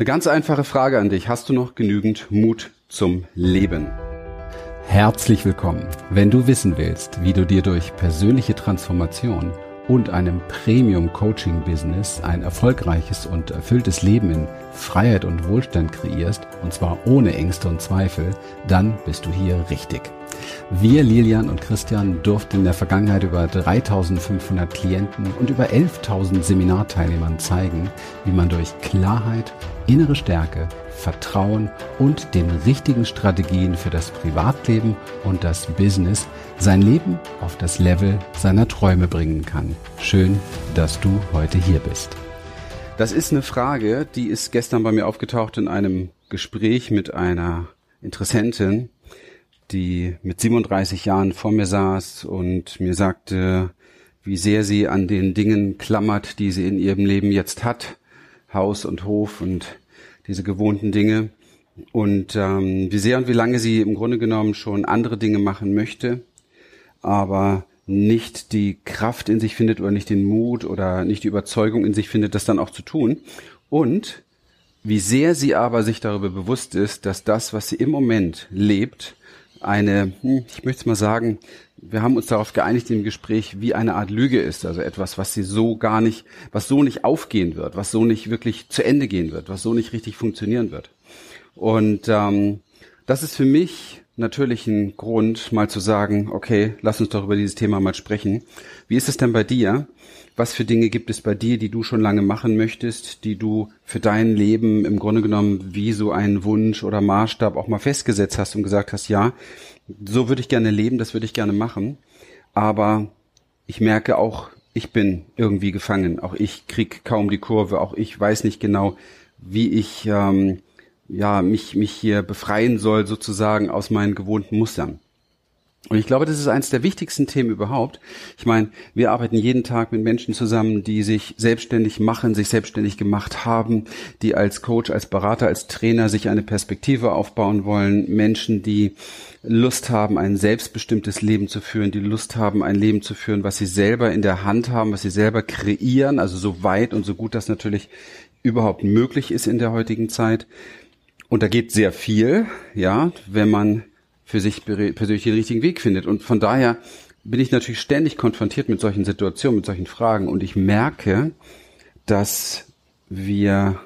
Eine ganz einfache Frage an dich. Hast du noch genügend Mut zum Leben? Herzlich willkommen. Wenn du wissen willst, wie du dir durch persönliche Transformation und einem Premium-Coaching-Business ein erfolgreiches und erfülltes Leben in Freiheit und Wohlstand kreierst, und zwar ohne Ängste und Zweifel, dann bist du hier richtig. Wir, Lilian und Christian, durften in der Vergangenheit über 3500 Klienten und über 11.000 Seminarteilnehmern zeigen, wie man durch Klarheit, innere Stärke, Vertrauen und den richtigen Strategien für das Privatleben und das Business sein Leben auf das Level seiner Träume bringen kann. Schön, dass du heute hier bist. Das ist eine Frage, die ist gestern bei mir aufgetaucht in einem Gespräch mit einer Interessentin, die mit 37 Jahren vor mir saß und mir sagte, wie sehr sie an den Dingen klammert, die sie in ihrem Leben jetzt hat, Haus und Hof und diese gewohnten Dinge und ähm, wie sehr und wie lange sie im Grunde genommen schon andere Dinge machen möchte, aber nicht die Kraft in sich findet oder nicht den Mut oder nicht die Überzeugung in sich findet, das dann auch zu tun. Und wie sehr sie aber sich darüber bewusst ist, dass das, was sie im Moment lebt, eine, hm, ich möchte es mal sagen, wir haben uns darauf geeinigt im Gespräch, wie eine Art Lüge ist, also etwas, was sie so gar nicht, was so nicht aufgehen wird, was so nicht wirklich zu Ende gehen wird, was so nicht richtig funktionieren wird. Und ähm, das ist für mich natürlich ein Grund, mal zu sagen, okay, lass uns doch über dieses Thema mal sprechen. Wie ist es denn bei dir? Was für Dinge gibt es bei dir, die du schon lange machen möchtest, die du für dein Leben im Grunde genommen wie so einen Wunsch oder Maßstab auch mal festgesetzt hast und gesagt hast, ja, so würde ich gerne leben, das würde ich gerne machen. Aber ich merke auch, ich bin irgendwie gefangen. Auch ich krieg kaum die Kurve. Auch ich weiß nicht genau, wie ich ähm, ja mich mich hier befreien soll sozusagen aus meinen gewohnten Mustern. Und ich glaube, das ist eines der wichtigsten Themen überhaupt. Ich meine, wir arbeiten jeden Tag mit Menschen zusammen, die sich selbstständig machen, sich selbstständig gemacht haben, die als Coach, als Berater, als Trainer sich eine Perspektive aufbauen wollen. Menschen, die Lust haben, ein selbstbestimmtes Leben zu führen, die Lust haben, ein Leben zu führen, was sie selber in der Hand haben, was sie selber kreieren, also so weit und so gut das natürlich überhaupt möglich ist in der heutigen Zeit. Und da geht sehr viel, ja, wenn man für sich persönlich den richtigen Weg findet. Und von daher bin ich natürlich ständig konfrontiert mit solchen Situationen, mit solchen Fragen. Und ich merke, dass wir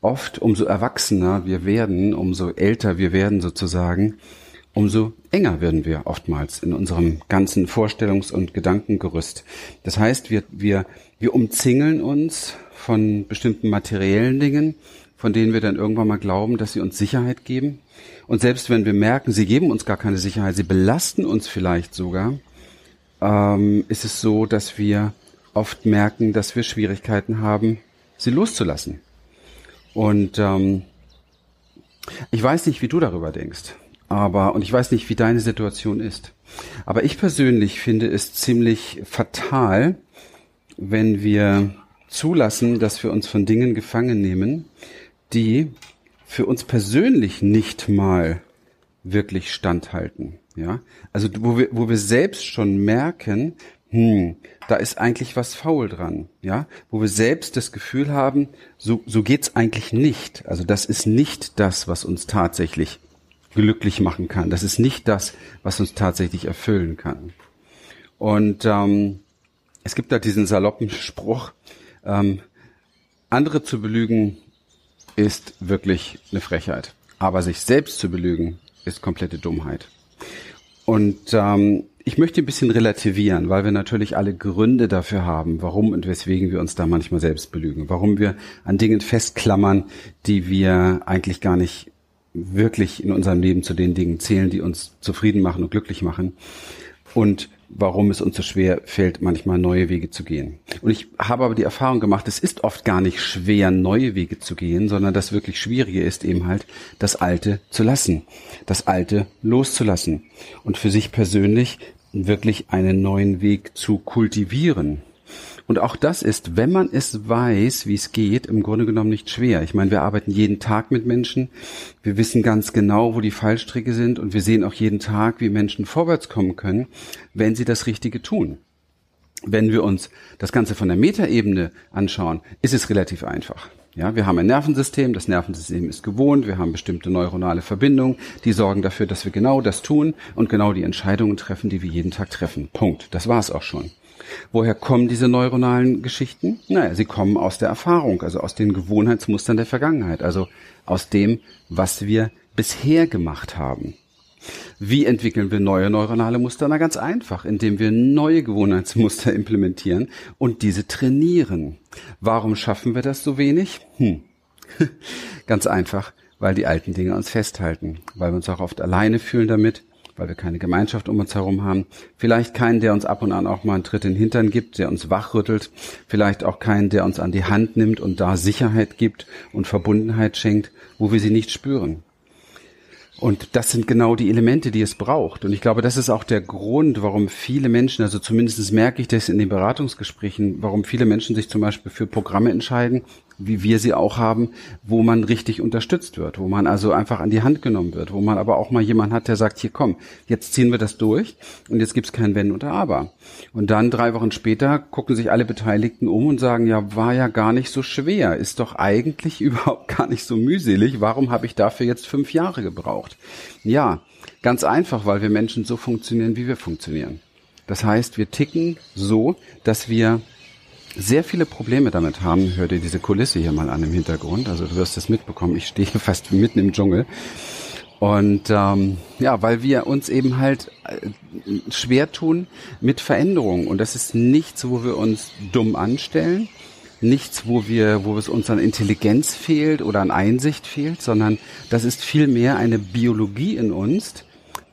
oft, umso erwachsener wir werden, umso älter wir werden sozusagen, umso enger werden wir oftmals in unserem ganzen Vorstellungs- und Gedankengerüst. Das heißt, wir, wir, wir umzingeln uns von bestimmten materiellen Dingen, von denen wir dann irgendwann mal glauben, dass sie uns Sicherheit geben. Und selbst wenn wir merken, sie geben uns gar keine Sicherheit, sie belasten uns vielleicht sogar, ähm, ist es so, dass wir oft merken, dass wir Schwierigkeiten haben, sie loszulassen. Und ähm, ich weiß nicht, wie du darüber denkst, aber und ich weiß nicht, wie deine Situation ist. Aber ich persönlich finde es ziemlich fatal, wenn wir zulassen, dass wir uns von Dingen gefangen nehmen, die für uns persönlich nicht mal wirklich standhalten. Ja, also wo wir, wo wir selbst schon merken, hm, da ist eigentlich was faul dran, ja, wo wir selbst das Gefühl haben, so, so geht's eigentlich nicht. Also das ist nicht das, was uns tatsächlich glücklich machen kann. Das ist nicht das, was uns tatsächlich erfüllen kann. Und ähm, es gibt da diesen saloppen Spruch, ähm, andere zu belügen ist wirklich eine Frechheit. Aber sich selbst zu belügen, ist komplette Dummheit. Und ähm, ich möchte ein bisschen relativieren, weil wir natürlich alle Gründe dafür haben, warum und weswegen wir uns da manchmal selbst belügen, warum wir an Dingen festklammern, die wir eigentlich gar nicht wirklich in unserem Leben zu den Dingen zählen, die uns zufrieden machen und glücklich machen. Und warum es uns so schwer fällt, manchmal neue Wege zu gehen. Und ich habe aber die Erfahrung gemacht, es ist oft gar nicht schwer, neue Wege zu gehen, sondern das wirklich Schwierige ist eben halt, das Alte zu lassen, das Alte loszulassen und für sich persönlich wirklich einen neuen Weg zu kultivieren. Und auch das ist, wenn man es weiß, wie es geht, im Grunde genommen nicht schwer. Ich meine, wir arbeiten jeden Tag mit Menschen. Wir wissen ganz genau, wo die Fallstricke sind und wir sehen auch jeden Tag, wie Menschen vorwärts kommen können, wenn sie das Richtige tun. Wenn wir uns das Ganze von der Metaebene anschauen, ist es relativ einfach. Ja, wir haben ein Nervensystem, das Nervensystem ist gewohnt, wir haben bestimmte neuronale Verbindungen, die sorgen dafür, dass wir genau das tun und genau die Entscheidungen treffen, die wir jeden Tag treffen. Punkt. Das war's auch schon. Woher kommen diese neuronalen Geschichten? Naja, sie kommen aus der Erfahrung, also aus den Gewohnheitsmustern der Vergangenheit, also aus dem, was wir bisher gemacht haben. Wie entwickeln wir neue neuronale Muster? Na ganz einfach, indem wir neue Gewohnheitsmuster implementieren und diese trainieren. Warum schaffen wir das so wenig? Hm. ganz einfach, weil die alten Dinge uns festhalten, weil wir uns auch oft alleine fühlen damit, weil wir keine Gemeinschaft um uns herum haben. Vielleicht keinen, der uns ab und an auch mal einen Tritt in den Hintern gibt, der uns wachrüttelt. Vielleicht auch keinen, der uns an die Hand nimmt und da Sicherheit gibt und Verbundenheit schenkt, wo wir sie nicht spüren. Und das sind genau die Elemente, die es braucht. Und ich glaube, das ist auch der Grund, warum viele Menschen, also zumindest merke ich das in den Beratungsgesprächen, warum viele Menschen sich zum Beispiel für Programme entscheiden, wie wir sie auch haben, wo man richtig unterstützt wird, wo man also einfach an die Hand genommen wird, wo man aber auch mal jemand hat, der sagt, hier komm, jetzt ziehen wir das durch und jetzt gibt's kein Wenn oder Aber. Und dann drei Wochen später gucken sich alle Beteiligten um und sagen, ja, war ja gar nicht so schwer, ist doch eigentlich überhaupt gar nicht so mühselig, warum habe ich dafür jetzt fünf Jahre gebraucht? Ja, ganz einfach, weil wir Menschen so funktionieren, wie wir funktionieren. Das heißt, wir ticken so, dass wir sehr viele Probleme damit haben. Hör dir diese Kulisse hier mal an im Hintergrund. Also du wirst es mitbekommen. Ich stehe fast mitten im Dschungel. Und ähm, ja, weil wir uns eben halt äh, schwer tun mit Veränderungen. Und das ist nichts, wo wir uns dumm anstellen, nichts, wo wir, wo es uns an Intelligenz fehlt oder an Einsicht fehlt, sondern das ist vielmehr eine Biologie in uns,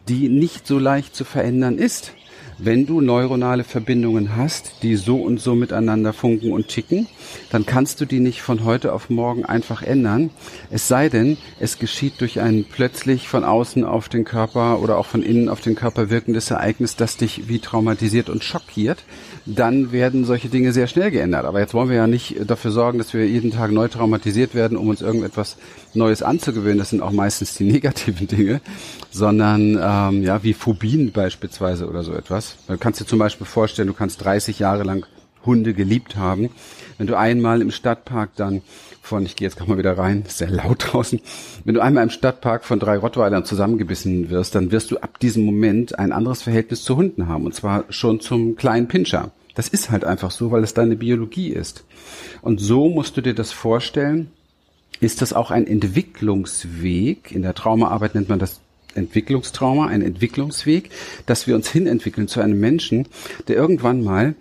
die nicht so leicht zu verändern ist wenn du neuronale Verbindungen hast, die so und so miteinander funken und ticken, dann kannst du die nicht von heute auf morgen einfach ändern. Es sei denn, es geschieht durch ein plötzlich von außen auf den Körper oder auch von innen auf den Körper wirkendes Ereignis, das dich wie traumatisiert und schockiert. Dann werden solche Dinge sehr schnell geändert. Aber jetzt wollen wir ja nicht dafür sorgen, dass wir jeden Tag neu traumatisiert werden, um uns irgendetwas Neues anzugewöhnen. Das sind auch meistens die negativen Dinge, sondern ähm, ja wie Phobien beispielsweise oder so etwas. Du kannst dir zum Beispiel vorstellen, du kannst 30 Jahre lang Hunde geliebt haben. Wenn du einmal im Stadtpark dann von, ich gehe jetzt gerade mal wieder rein, ist sehr laut draußen, wenn du einmal im Stadtpark von drei Rottweilern zusammengebissen wirst, dann wirst du ab diesem Moment ein anderes Verhältnis zu Hunden haben, und zwar schon zum kleinen Pinscher. Das ist halt einfach so, weil es deine Biologie ist. Und so musst du dir das vorstellen, ist das auch ein Entwicklungsweg. In der Traumaarbeit nennt man das Entwicklungstrauma, ein Entwicklungsweg, dass wir uns hinentwickeln zu einem Menschen, der irgendwann mal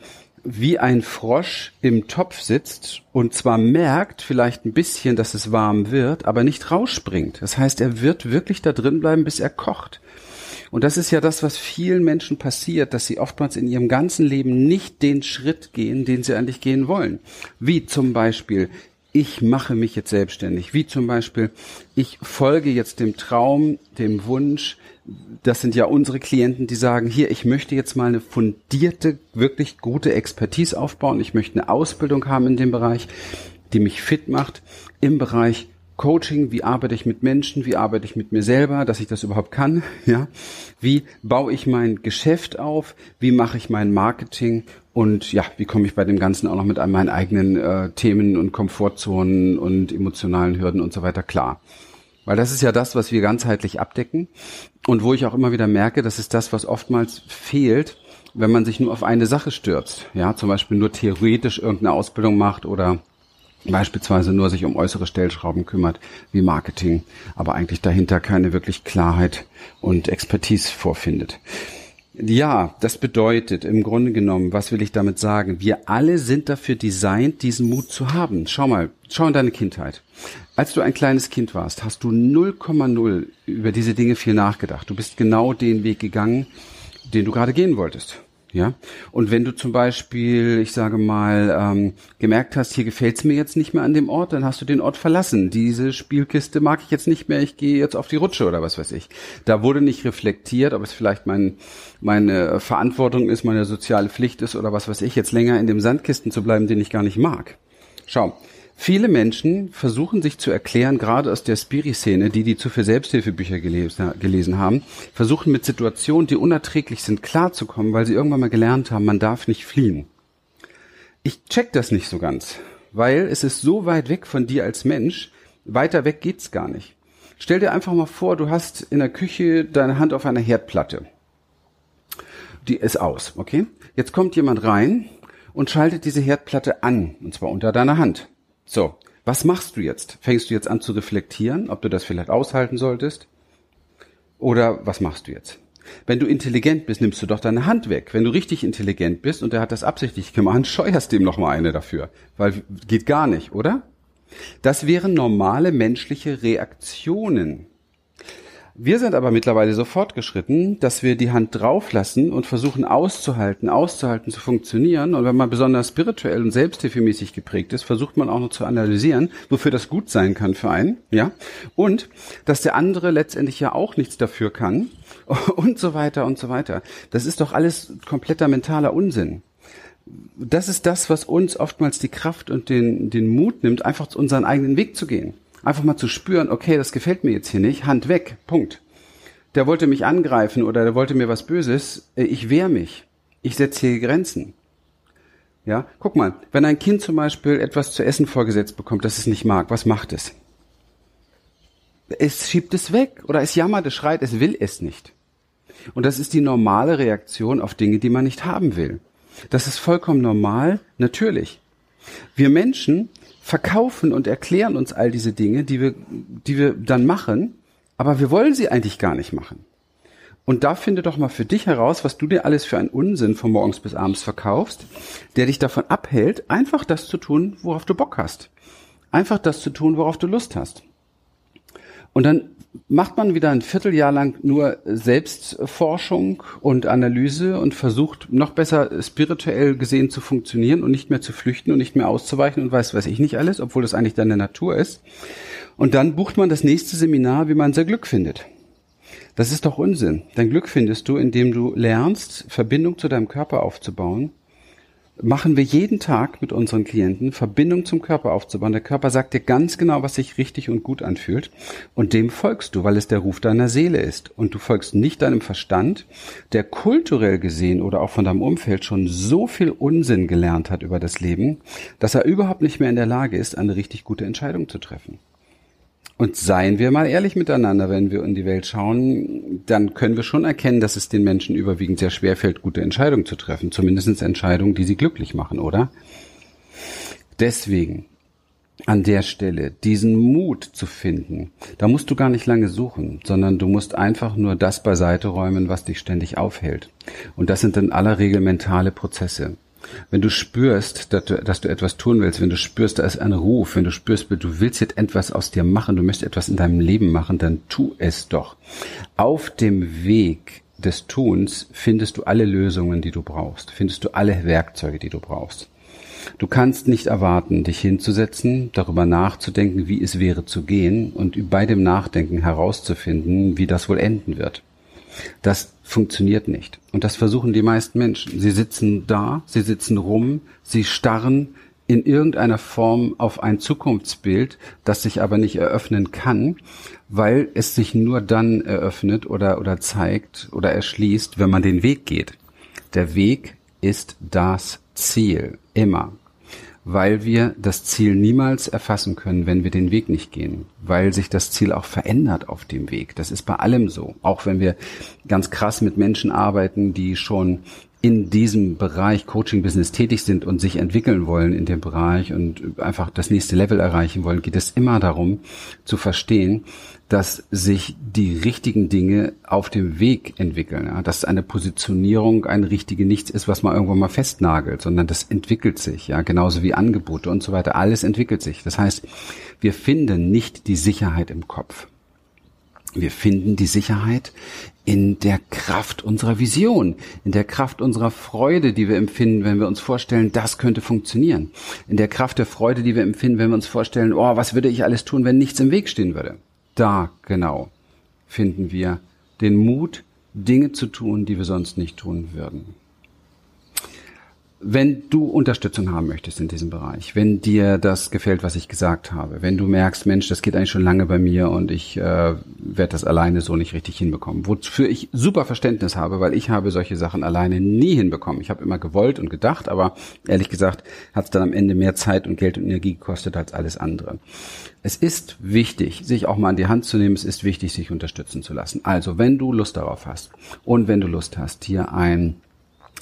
wie ein Frosch im Topf sitzt und zwar merkt vielleicht ein bisschen, dass es warm wird, aber nicht rausspringt. Das heißt, er wird wirklich da drin bleiben, bis er kocht. Und das ist ja das, was vielen Menschen passiert, dass sie oftmals in ihrem ganzen Leben nicht den Schritt gehen, den sie eigentlich gehen wollen. Wie zum Beispiel ich mache mich jetzt selbstständig. Wie zum Beispiel, ich folge jetzt dem Traum, dem Wunsch. Das sind ja unsere Klienten, die sagen, hier, ich möchte jetzt mal eine fundierte, wirklich gute Expertise aufbauen. Ich möchte eine Ausbildung haben in dem Bereich, die mich fit macht im Bereich Coaching, wie arbeite ich mit Menschen, wie arbeite ich mit mir selber, dass ich das überhaupt kann, ja? Wie baue ich mein Geschäft auf, wie mache ich mein Marketing und ja, wie komme ich bei dem Ganzen auch noch mit meinen eigenen äh, Themen und Komfortzonen und emotionalen Hürden und so weiter klar. Weil das ist ja das, was wir ganzheitlich abdecken und wo ich auch immer wieder merke, das ist das, was oftmals fehlt, wenn man sich nur auf eine Sache stürzt. Ja, zum Beispiel nur theoretisch irgendeine Ausbildung macht oder beispielsweise nur sich um äußere Stellschrauben kümmert, wie Marketing, aber eigentlich dahinter keine wirklich Klarheit und Expertise vorfindet. Ja, das bedeutet im Grunde genommen, was will ich damit sagen? Wir alle sind dafür designt, diesen Mut zu haben. Schau mal, schau in deine Kindheit. Als du ein kleines Kind warst, hast du 0,0 über diese Dinge viel nachgedacht. Du bist genau den Weg gegangen, den du gerade gehen wolltest. Ja, und wenn du zum Beispiel, ich sage mal, ähm, gemerkt hast, hier gefällt's mir jetzt nicht mehr an dem Ort, dann hast du den Ort verlassen. Diese Spielkiste mag ich jetzt nicht mehr, ich gehe jetzt auf die Rutsche oder was weiß ich. Da wurde nicht reflektiert, ob es vielleicht mein, meine Verantwortung ist, meine soziale Pflicht ist oder was weiß ich, jetzt länger in dem Sandkisten zu bleiben, den ich gar nicht mag. Schau, Viele Menschen versuchen sich zu erklären, gerade aus der Spiri-Szene, die die zu für Selbsthilfebücher gelesen haben, versuchen mit Situationen, die unerträglich sind, klarzukommen, weil sie irgendwann mal gelernt haben, man darf nicht fliehen. Ich check das nicht so ganz, weil es ist so weit weg von dir als Mensch, weiter weg geht's gar nicht. Stell dir einfach mal vor, du hast in der Küche deine Hand auf einer Herdplatte. Die ist aus, okay? Jetzt kommt jemand rein und schaltet diese Herdplatte an, und zwar unter deiner Hand. So, was machst du jetzt? Fängst du jetzt an zu reflektieren, ob du das vielleicht aushalten solltest? Oder was machst du jetzt? Wenn du intelligent bist, nimmst du doch deine Hand weg. Wenn du richtig intelligent bist und er hat das absichtlich gemacht, scheuerst dem noch mal eine dafür, weil geht gar nicht, oder? Das wären normale menschliche Reaktionen. Wir sind aber mittlerweile so fortgeschritten, dass wir die Hand drauflassen und versuchen auszuhalten, auszuhalten, zu funktionieren. Und wenn man besonders spirituell und selbsthilfemäßig geprägt ist, versucht man auch noch zu analysieren, wofür das gut sein kann für einen, ja. Und, dass der andere letztendlich ja auch nichts dafür kann und so weiter und so weiter. Das ist doch alles kompletter mentaler Unsinn das ist das, was uns oftmals die Kraft und den, den Mut nimmt, einfach unseren eigenen Weg zu gehen. Einfach mal zu spüren, okay, das gefällt mir jetzt hier nicht, Hand weg, Punkt. Der wollte mich angreifen oder der wollte mir was Böses, äh, ich wehr mich. Ich setze hier Grenzen. Ja, guck mal, wenn ein Kind zum Beispiel etwas zu essen vorgesetzt bekommt, das es nicht mag, was macht es? Es schiebt es weg oder es jammert, es schreit, es will es nicht. Und das ist die normale Reaktion auf Dinge, die man nicht haben will. Das ist vollkommen normal, natürlich. Wir Menschen verkaufen und erklären uns all diese Dinge, die wir, die wir dann machen, aber wir wollen sie eigentlich gar nicht machen. Und da finde doch mal für dich heraus, was du dir alles für einen Unsinn von morgens bis abends verkaufst, der dich davon abhält, einfach das zu tun, worauf du Bock hast. Einfach das zu tun, worauf du Lust hast. Und dann macht man wieder ein Vierteljahr lang nur Selbstforschung und Analyse und versucht noch besser spirituell gesehen zu funktionieren und nicht mehr zu flüchten und nicht mehr auszuweichen und weiß, weiß ich nicht alles, obwohl das eigentlich deine Natur ist. Und dann bucht man das nächste Seminar, wie man sein Glück findet. Das ist doch Unsinn. Dein Glück findest du, indem du lernst, Verbindung zu deinem Körper aufzubauen machen wir jeden Tag mit unseren Klienten, Verbindung zum Körper aufzubauen. Der Körper sagt dir ganz genau, was sich richtig und gut anfühlt. Und dem folgst du, weil es der Ruf deiner Seele ist. Und du folgst nicht deinem Verstand, der kulturell gesehen oder auch von deinem Umfeld schon so viel Unsinn gelernt hat über das Leben, dass er überhaupt nicht mehr in der Lage ist, eine richtig gute Entscheidung zu treffen. Und seien wir mal ehrlich miteinander, wenn wir in die Welt schauen, dann können wir schon erkennen, dass es den Menschen überwiegend sehr schwer fällt, gute Entscheidungen zu treffen. Zumindest Entscheidungen, die sie glücklich machen, oder? Deswegen an der Stelle diesen Mut zu finden, da musst du gar nicht lange suchen, sondern du musst einfach nur das beiseite räumen, was dich ständig aufhält. Und das sind in aller Regel mentale Prozesse. Wenn du spürst, dass du, dass du etwas tun willst, wenn du spürst, da ist ein Ruf, wenn du spürst, du willst jetzt etwas aus dir machen, du möchtest etwas in deinem Leben machen, dann tu es doch. Auf dem Weg des Tuns findest du alle Lösungen, die du brauchst, findest du alle Werkzeuge, die du brauchst. Du kannst nicht erwarten, dich hinzusetzen, darüber nachzudenken, wie es wäre zu gehen und bei dem Nachdenken herauszufinden, wie das wohl enden wird. Das funktioniert nicht. Und das versuchen die meisten Menschen. Sie sitzen da, sie sitzen rum, sie starren in irgendeiner Form auf ein Zukunftsbild, das sich aber nicht eröffnen kann, weil es sich nur dann eröffnet oder, oder zeigt oder erschließt, wenn man den Weg geht. Der Weg ist das Ziel. Immer weil wir das Ziel niemals erfassen können, wenn wir den Weg nicht gehen, weil sich das Ziel auch verändert auf dem Weg. Das ist bei allem so. Auch wenn wir ganz krass mit Menschen arbeiten, die schon in diesem Bereich Coaching-Business tätig sind und sich entwickeln wollen in dem Bereich und einfach das nächste Level erreichen wollen, geht es immer darum zu verstehen, dass sich die richtigen Dinge auf dem Weg entwickeln. Ja? Dass eine Positionierung ein richtige Nichts ist, was man irgendwann mal festnagelt, sondern das entwickelt sich, ja, genauso wie Angebote und so weiter. Alles entwickelt sich. Das heißt, wir finden nicht die Sicherheit im Kopf. Wir finden die Sicherheit in der Kraft unserer Vision, in der Kraft unserer Freude, die wir empfinden, wenn wir uns vorstellen, das könnte funktionieren. In der Kraft der Freude, die wir empfinden, wenn wir uns vorstellen, oh, was würde ich alles tun, wenn nichts im Weg stehen würde. Da genau finden wir den Mut, Dinge zu tun, die wir sonst nicht tun würden. Wenn du Unterstützung haben möchtest in diesem Bereich, wenn dir das gefällt, was ich gesagt habe, wenn du merkst, Mensch, das geht eigentlich schon lange bei mir und ich äh, werde das alleine so nicht richtig hinbekommen, wofür ich super Verständnis habe, weil ich habe solche Sachen alleine nie hinbekommen. Ich habe immer gewollt und gedacht, aber ehrlich gesagt hat es dann am Ende mehr Zeit und Geld und Energie gekostet als alles andere. Es ist wichtig, sich auch mal an die Hand zu nehmen. Es ist wichtig, sich unterstützen zu lassen. Also, wenn du Lust darauf hast und wenn du Lust hast, hier ein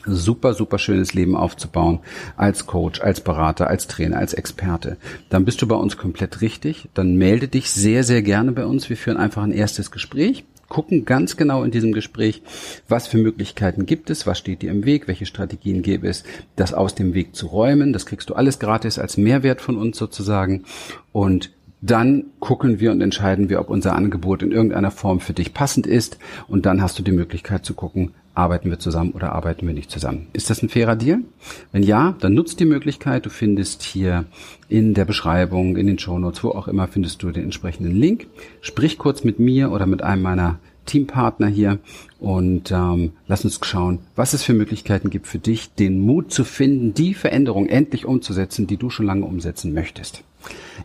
super, super schönes Leben aufzubauen als Coach, als Berater, als Trainer, als Experte, dann bist du bei uns komplett richtig. Dann melde dich sehr, sehr gerne bei uns. Wir führen einfach ein erstes Gespräch gucken ganz genau in diesem Gespräch, was für Möglichkeiten gibt es, was steht dir im Weg, welche Strategien gäbe es, das aus dem Weg zu räumen. Das kriegst du alles gratis als Mehrwert von uns sozusagen. Und dann gucken wir und entscheiden wir, ob unser Angebot in irgendeiner Form für dich passend ist. Und dann hast du die Möglichkeit zu gucken, arbeiten wir zusammen oder arbeiten wir nicht zusammen. Ist das ein fairer Deal? Wenn ja, dann nutzt die Möglichkeit. Du findest hier in der Beschreibung, in den Shownotes, wo auch immer, findest du den entsprechenden Link. Sprich kurz mit mir oder mit einem meiner Teampartner hier und ähm, lass uns schauen, was es für Möglichkeiten gibt für dich, den Mut zu finden, die Veränderung endlich umzusetzen, die du schon lange umsetzen möchtest.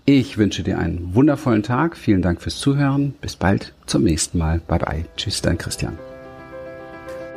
Ich wünsche dir einen wundervollen Tag. Vielen Dank fürs Zuhören. Bis bald zum nächsten Mal. Bye bye. Tschüss, dein Christian.